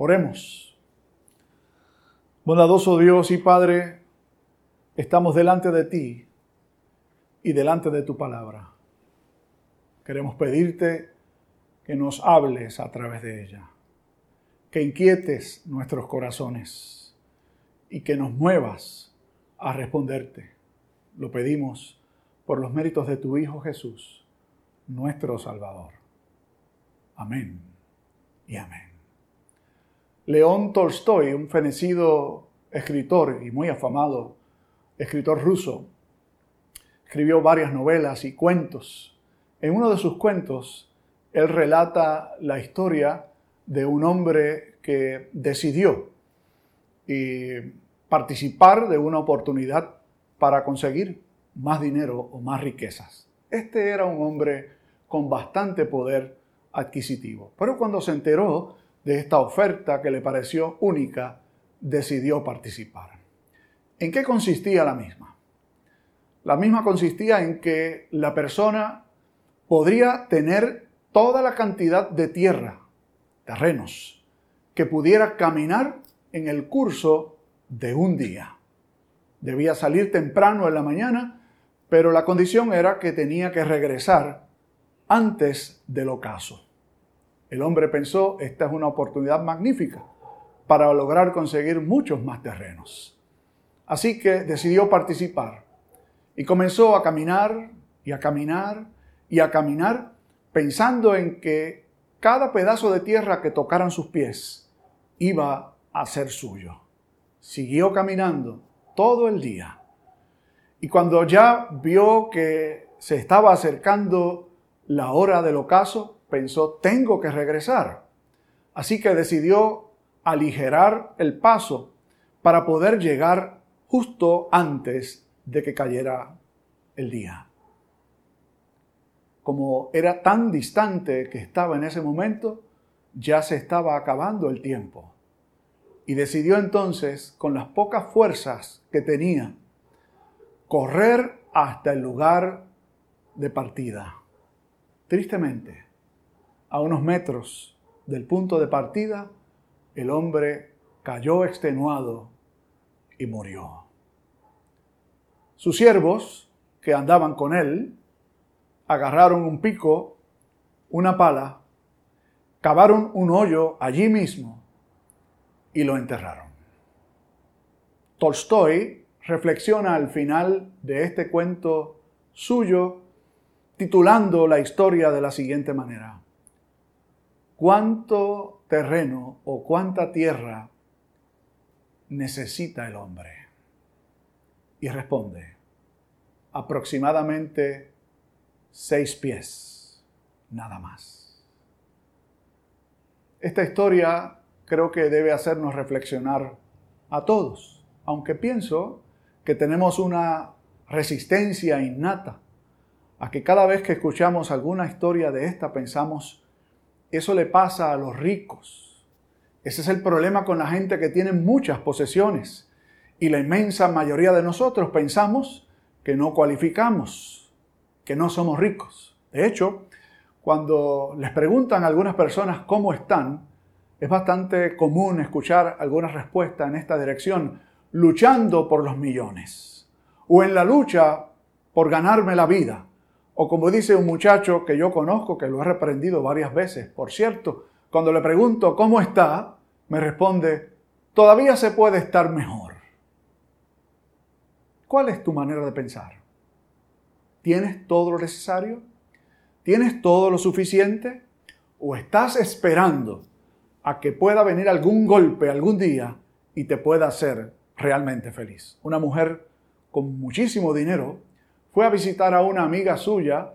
Oremos. Bondadoso Dios y Padre, estamos delante de ti y delante de tu palabra. Queremos pedirte que nos hables a través de ella, que inquietes nuestros corazones y que nos muevas a responderte. Lo pedimos por los méritos de tu Hijo Jesús, nuestro Salvador. Amén y amén. León Tolstoy, un fenecido escritor y muy afamado escritor ruso, escribió varias novelas y cuentos. En uno de sus cuentos, él relata la historia de un hombre que decidió participar de una oportunidad para conseguir más dinero o más riquezas. Este era un hombre con bastante poder adquisitivo. Pero cuando se enteró de esta oferta que le pareció única, decidió participar. ¿En qué consistía la misma? La misma consistía en que la persona podría tener toda la cantidad de tierra, terrenos, que pudiera caminar en el curso de un día. Debía salir temprano en la mañana, pero la condición era que tenía que regresar antes del ocaso. El hombre pensó, esta es una oportunidad magnífica para lograr conseguir muchos más terrenos. Así que decidió participar y comenzó a caminar y a caminar y a caminar pensando en que cada pedazo de tierra que tocaran sus pies iba a ser suyo. Siguió caminando todo el día. Y cuando ya vio que se estaba acercando la hora del ocaso, pensó, tengo que regresar. Así que decidió aligerar el paso para poder llegar justo antes de que cayera el día. Como era tan distante que estaba en ese momento, ya se estaba acabando el tiempo. Y decidió entonces, con las pocas fuerzas que tenía, correr hasta el lugar de partida. Tristemente, a unos metros del punto de partida, el hombre cayó extenuado y murió. Sus siervos, que andaban con él, agarraron un pico, una pala, cavaron un hoyo allí mismo y lo enterraron. Tolstoy reflexiona al final de este cuento suyo titulando la historia de la siguiente manera cuánto terreno o cuánta tierra necesita el hombre. Y responde, aproximadamente seis pies, nada más. Esta historia creo que debe hacernos reflexionar a todos, aunque pienso que tenemos una resistencia innata a que cada vez que escuchamos alguna historia de esta pensamos eso le pasa a los ricos. Ese es el problema con la gente que tiene muchas posesiones. Y la inmensa mayoría de nosotros pensamos que no cualificamos, que no somos ricos. De hecho, cuando les preguntan a algunas personas cómo están, es bastante común escuchar algunas respuestas en esta dirección, luchando por los millones, o en la lucha por ganarme la vida, o como dice un muchacho que yo conozco, que lo he reprendido varias veces, por cierto, cuando le pregunto cómo está, me responde, todavía se puede estar mejor. ¿Cuál es tu manera de pensar? ¿Tienes todo lo necesario? ¿Tienes todo lo suficiente? ¿O estás esperando a que pueda venir algún golpe algún día y te pueda hacer realmente feliz? Una mujer con muchísimo dinero fue a visitar a una amiga suya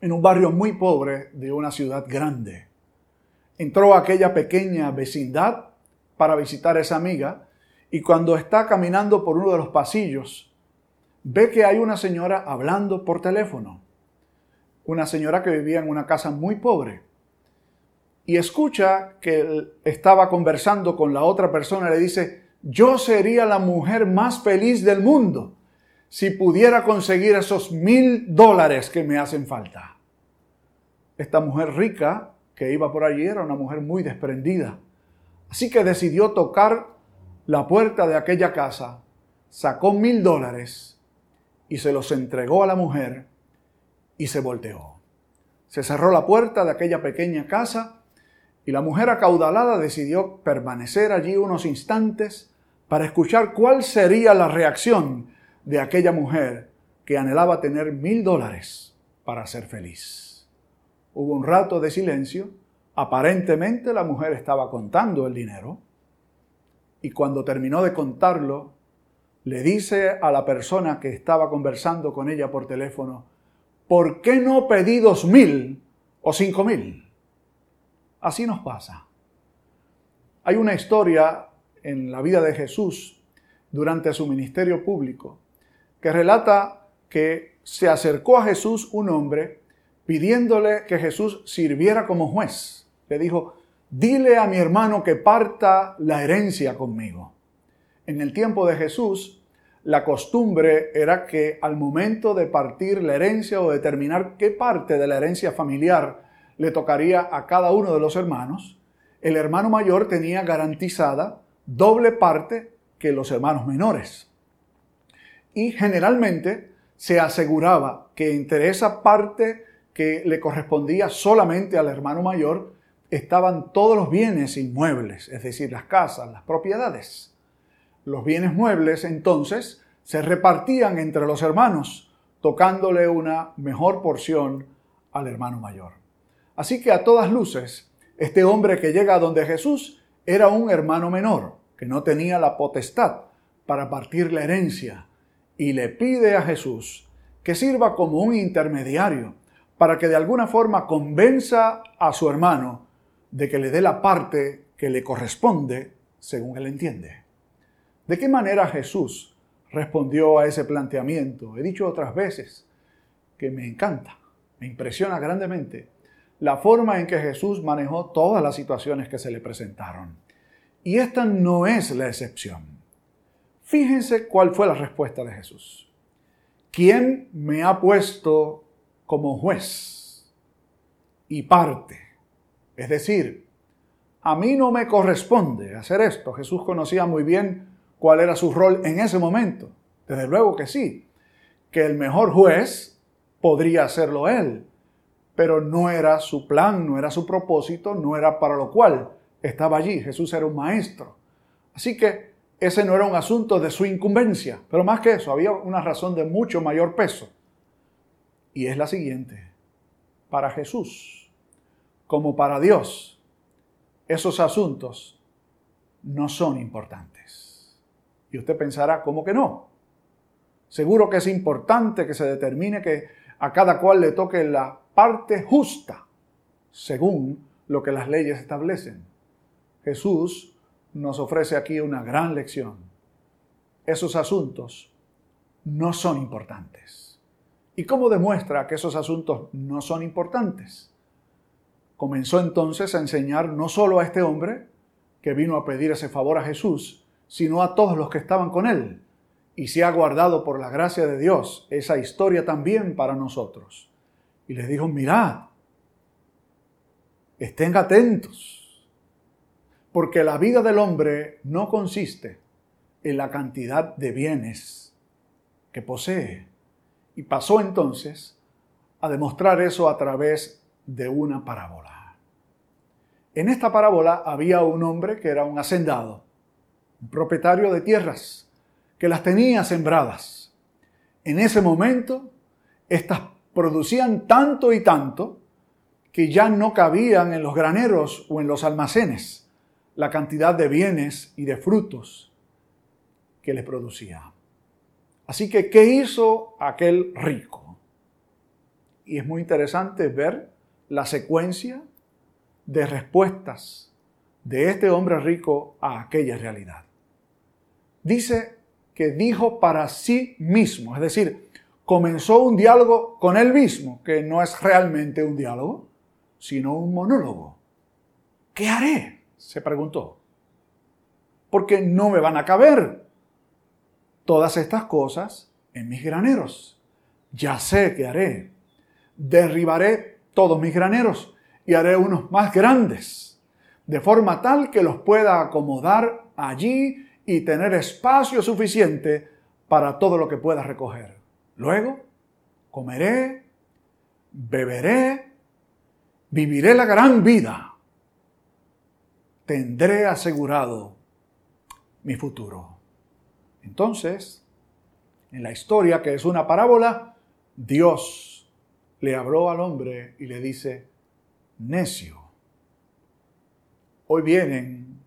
en un barrio muy pobre de una ciudad grande. Entró a aquella pequeña vecindad para visitar a esa amiga y cuando está caminando por uno de los pasillos, ve que hay una señora hablando por teléfono. Una señora que vivía en una casa muy pobre. Y escucha que estaba conversando con la otra persona y le dice, yo sería la mujer más feliz del mundo si pudiera conseguir esos mil dólares que me hacen falta. Esta mujer rica que iba por allí era una mujer muy desprendida. Así que decidió tocar la puerta de aquella casa, sacó mil dólares y se los entregó a la mujer y se volteó. Se cerró la puerta de aquella pequeña casa y la mujer acaudalada decidió permanecer allí unos instantes para escuchar cuál sería la reacción de aquella mujer que anhelaba tener mil dólares para ser feliz. Hubo un rato de silencio. Aparentemente la mujer estaba contando el dinero. Y cuando terminó de contarlo, le dice a la persona que estaba conversando con ella por teléfono, ¿por qué no pedí dos mil o cinco mil? Así nos pasa. Hay una historia en la vida de Jesús durante su ministerio público que relata que se acercó a Jesús un hombre pidiéndole que Jesús sirviera como juez. Le dijo, dile a mi hermano que parta la herencia conmigo. En el tiempo de Jesús, la costumbre era que al momento de partir la herencia o determinar qué parte de la herencia familiar le tocaría a cada uno de los hermanos, el hermano mayor tenía garantizada doble parte que los hermanos menores. Y generalmente se aseguraba que entre esa parte que le correspondía solamente al hermano mayor estaban todos los bienes inmuebles, es decir, las casas, las propiedades. Los bienes muebles entonces se repartían entre los hermanos, tocándole una mejor porción al hermano mayor. Así que a todas luces, este hombre que llega a donde Jesús era un hermano menor, que no tenía la potestad para partir la herencia, y le pide a Jesús que sirva como un intermediario para que de alguna forma convenza a su hermano de que le dé la parte que le corresponde según él entiende. ¿De qué manera Jesús respondió a ese planteamiento? He dicho otras veces que me encanta, me impresiona grandemente la forma en que Jesús manejó todas las situaciones que se le presentaron. Y esta no es la excepción. Fíjense cuál fue la respuesta de Jesús. ¿Quién me ha puesto como juez y parte? Es decir, a mí no me corresponde hacer esto. Jesús conocía muy bien cuál era su rol en ese momento. Desde luego que sí, que el mejor juez podría hacerlo él, pero no era su plan, no era su propósito, no era para lo cual estaba allí. Jesús era un maestro. Así que ese no era un asunto de su incumbencia, pero más que eso, había una razón de mucho mayor peso. Y es la siguiente. Para Jesús, como para Dios, esos asuntos no son importantes. Y usted pensará, ¿cómo que no? Seguro que es importante que se determine que a cada cual le toque la parte justa, según lo que las leyes establecen. Jesús nos ofrece aquí una gran lección. Esos asuntos no son importantes. ¿Y cómo demuestra que esos asuntos no son importantes? Comenzó entonces a enseñar no solo a este hombre que vino a pedir ese favor a Jesús, sino a todos los que estaban con él. Y se ha guardado por la gracia de Dios esa historia también para nosotros. Y les dijo, mirad, estén atentos porque la vida del hombre no consiste en la cantidad de bienes que posee. Y pasó entonces a demostrar eso a través de una parábola. En esta parábola había un hombre que era un hacendado, un propietario de tierras, que las tenía sembradas. En ese momento, estas producían tanto y tanto que ya no cabían en los graneros o en los almacenes la cantidad de bienes y de frutos que le producía. Así que, ¿qué hizo aquel rico? Y es muy interesante ver la secuencia de respuestas de este hombre rico a aquella realidad. Dice que dijo para sí mismo, es decir, comenzó un diálogo con él mismo, que no es realmente un diálogo, sino un monólogo. ¿Qué haré? Se preguntó. Porque no me van a caber todas estas cosas en mis graneros. Ya sé qué haré. Derribaré todos mis graneros y haré unos más grandes. de forma tal que los pueda acomodar allí y tener espacio suficiente para todo lo que pueda recoger. Luego, comeré, beberé, viviré la gran vida. Tendré asegurado mi futuro. Entonces, en la historia que es una parábola, Dios le habló al hombre y le dice, necio, hoy vienen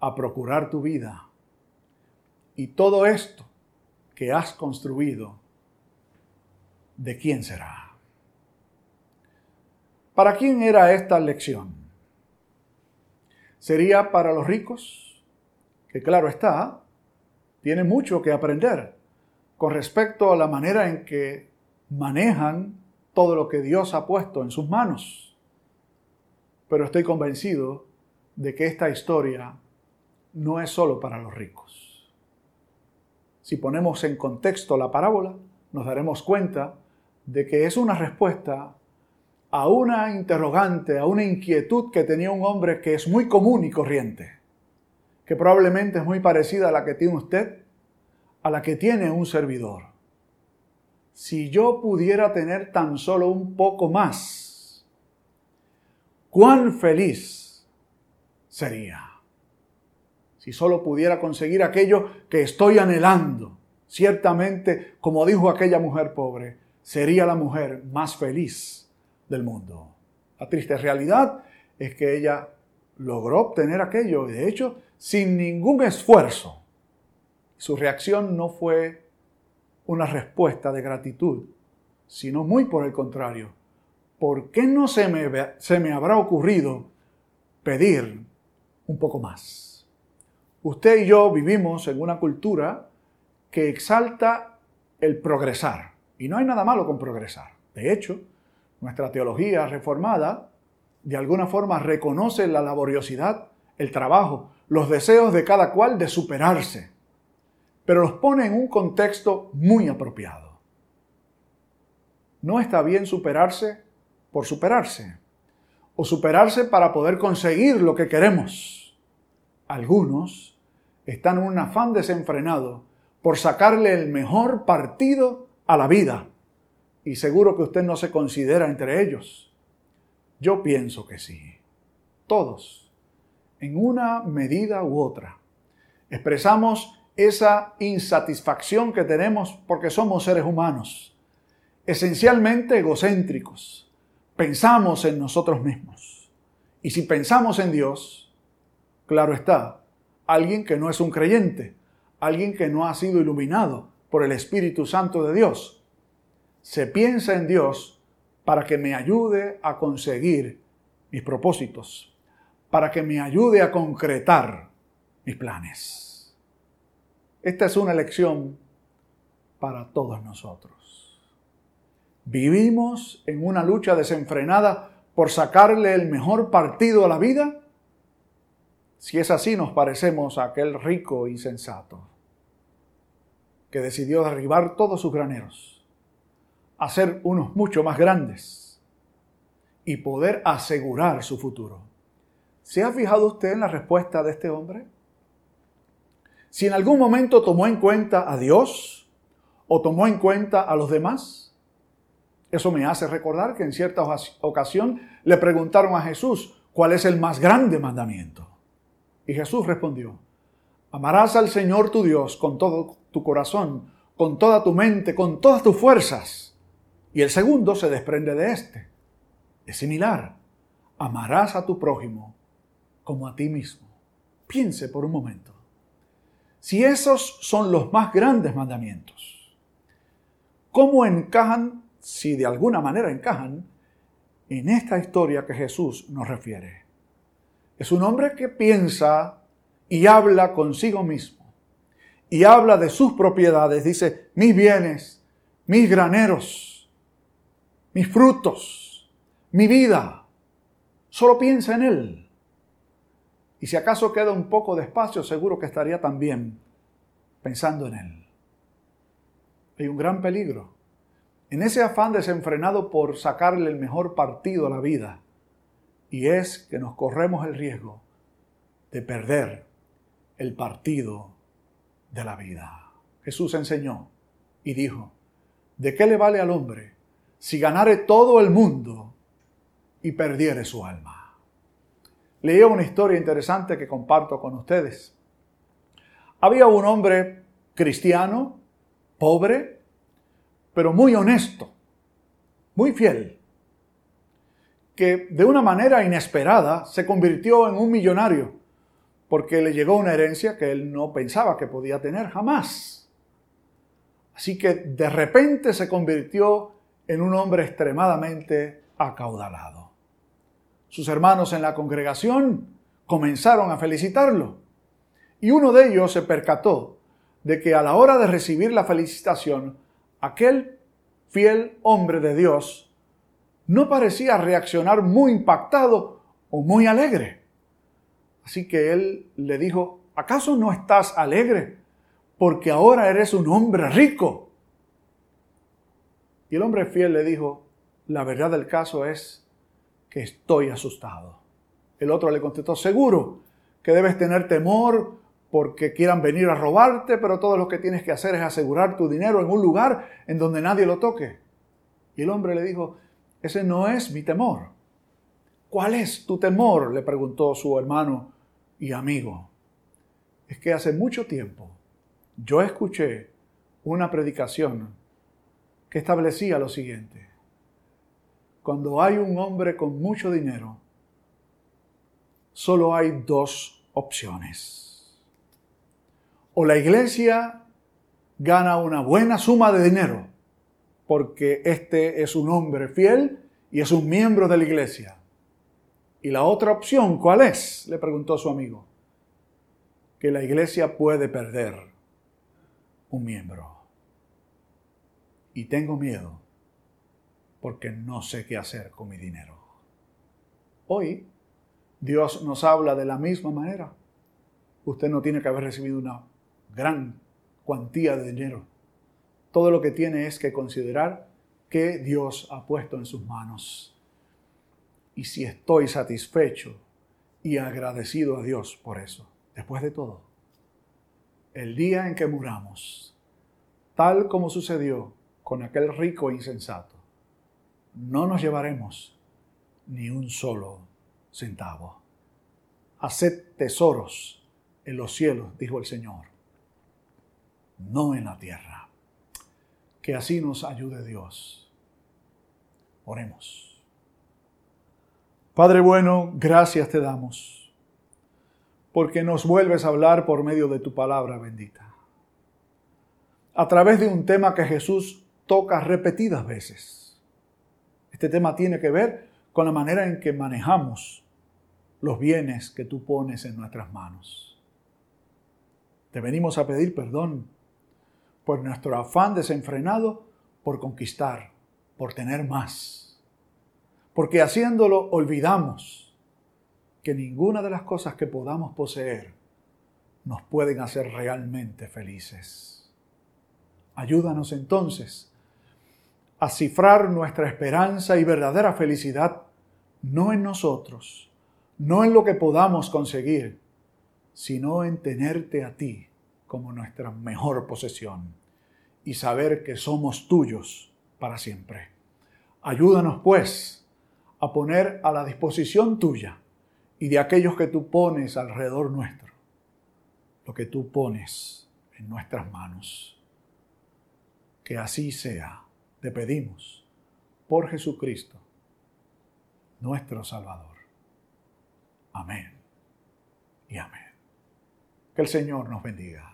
a procurar tu vida y todo esto que has construido, ¿de quién será? ¿Para quién era esta lección? ¿Sería para los ricos? Que claro está, tiene mucho que aprender con respecto a la manera en que manejan todo lo que Dios ha puesto en sus manos. Pero estoy convencido de que esta historia no es solo para los ricos. Si ponemos en contexto la parábola, nos daremos cuenta de que es una respuesta a una interrogante, a una inquietud que tenía un hombre que es muy común y corriente, que probablemente es muy parecida a la que tiene usted, a la que tiene un servidor. Si yo pudiera tener tan solo un poco más, cuán feliz sería si solo pudiera conseguir aquello que estoy anhelando. Ciertamente, como dijo aquella mujer pobre, sería la mujer más feliz del mundo. La triste realidad es que ella logró obtener aquello, y de hecho, sin ningún esfuerzo. Su reacción no fue una respuesta de gratitud, sino muy por el contrario. ¿Por qué no se me, se me habrá ocurrido pedir un poco más? Usted y yo vivimos en una cultura que exalta el progresar. Y no hay nada malo con progresar. De hecho, nuestra teología reformada de alguna forma reconoce la laboriosidad, el trabajo, los deseos de cada cual de superarse, pero los pone en un contexto muy apropiado. No está bien superarse por superarse, o superarse para poder conseguir lo que queremos. Algunos están en un afán desenfrenado por sacarle el mejor partido a la vida. Y seguro que usted no se considera entre ellos. Yo pienso que sí. Todos, en una medida u otra, expresamos esa insatisfacción que tenemos porque somos seres humanos, esencialmente egocéntricos. Pensamos en nosotros mismos. Y si pensamos en Dios, claro está, alguien que no es un creyente, alguien que no ha sido iluminado por el Espíritu Santo de Dios. Se piensa en Dios para que me ayude a conseguir mis propósitos, para que me ayude a concretar mis planes. Esta es una lección para todos nosotros. ¿Vivimos en una lucha desenfrenada por sacarle el mejor partido a la vida? Si es así, nos parecemos a aquel rico insensato que decidió derribar todos sus graneros, hacer unos mucho más grandes y poder asegurar su futuro. ¿Se ha fijado usted en la respuesta de este hombre? Si en algún momento tomó en cuenta a Dios o tomó en cuenta a los demás, eso me hace recordar que en cierta ocasión le preguntaron a Jesús cuál es el más grande mandamiento. Y Jesús respondió, amarás al Señor tu Dios con todo tu corazón, con toda tu mente, con todas tus fuerzas. Y el segundo se desprende de este. Es similar. Amarás a tu prójimo como a ti mismo. Piense por un momento. Si esos son los más grandes mandamientos, ¿cómo encajan, si de alguna manera encajan, en esta historia que Jesús nos refiere? Es un hombre que piensa y habla consigo mismo. Y habla de sus propiedades. Dice, mis bienes, mis graneros, mis frutos, mi vida. Solo piensa en él. Y si acaso queda un poco de espacio, seguro que estaría también pensando en él. Hay un gran peligro. En ese afán desenfrenado por sacarle el mejor partido a la vida, y es que nos corremos el riesgo de perder el partido de la vida. Jesús enseñó y dijo, ¿de qué le vale al hombre si ganare todo el mundo y perdiere su alma? Leí una historia interesante que comparto con ustedes. Había un hombre cristiano, pobre, pero muy honesto, muy fiel, que de una manera inesperada se convirtió en un millonario porque le llegó una herencia que él no pensaba que podía tener jamás. Así que de repente se convirtió en un hombre extremadamente acaudalado. Sus hermanos en la congregación comenzaron a felicitarlo y uno de ellos se percató de que a la hora de recibir la felicitación, aquel fiel hombre de Dios no parecía reaccionar muy impactado o muy alegre. Así que él le dijo, ¿acaso no estás alegre? Porque ahora eres un hombre rico. Y el hombre fiel le dijo, la verdad del caso es que estoy asustado. El otro le contestó, seguro que debes tener temor porque quieran venir a robarte, pero todo lo que tienes que hacer es asegurar tu dinero en un lugar en donde nadie lo toque. Y el hombre le dijo, ese no es mi temor. ¿Cuál es tu temor? le preguntó su hermano y amigo. Es que hace mucho tiempo yo escuché una predicación que establecía lo siguiente. Cuando hay un hombre con mucho dinero, solo hay dos opciones. O la iglesia gana una buena suma de dinero porque este es un hombre fiel y es un miembro de la iglesia. ¿Y la otra opción cuál es? le preguntó su amigo. Que la iglesia puede perder un miembro. Y tengo miedo porque no sé qué hacer con mi dinero. Hoy Dios nos habla de la misma manera. Usted no tiene que haber recibido una gran cuantía de dinero todo lo que tiene es que considerar que Dios ha puesto en sus manos. Y si estoy satisfecho y agradecido a Dios por eso, después de todo, el día en que muramos, tal como sucedió con aquel rico e insensato, no nos llevaremos ni un solo centavo. Haced tesoros en los cielos, dijo el Señor, no en la tierra que así nos ayude Dios. Oremos. Padre bueno, gracias te damos, porque nos vuelves a hablar por medio de tu palabra bendita, a través de un tema que Jesús toca repetidas veces. Este tema tiene que ver con la manera en que manejamos los bienes que tú pones en nuestras manos. Te venimos a pedir perdón por nuestro afán desenfrenado por conquistar, por tener más. Porque haciéndolo olvidamos que ninguna de las cosas que podamos poseer nos pueden hacer realmente felices. Ayúdanos entonces a cifrar nuestra esperanza y verdadera felicidad no en nosotros, no en lo que podamos conseguir, sino en tenerte a ti como nuestra mejor posesión y saber que somos tuyos para siempre. Ayúdanos, pues, a poner a la disposición tuya y de aquellos que tú pones alrededor nuestro, lo que tú pones en nuestras manos. Que así sea, te pedimos, por Jesucristo, nuestro Salvador. Amén y amén. Que el Señor nos bendiga.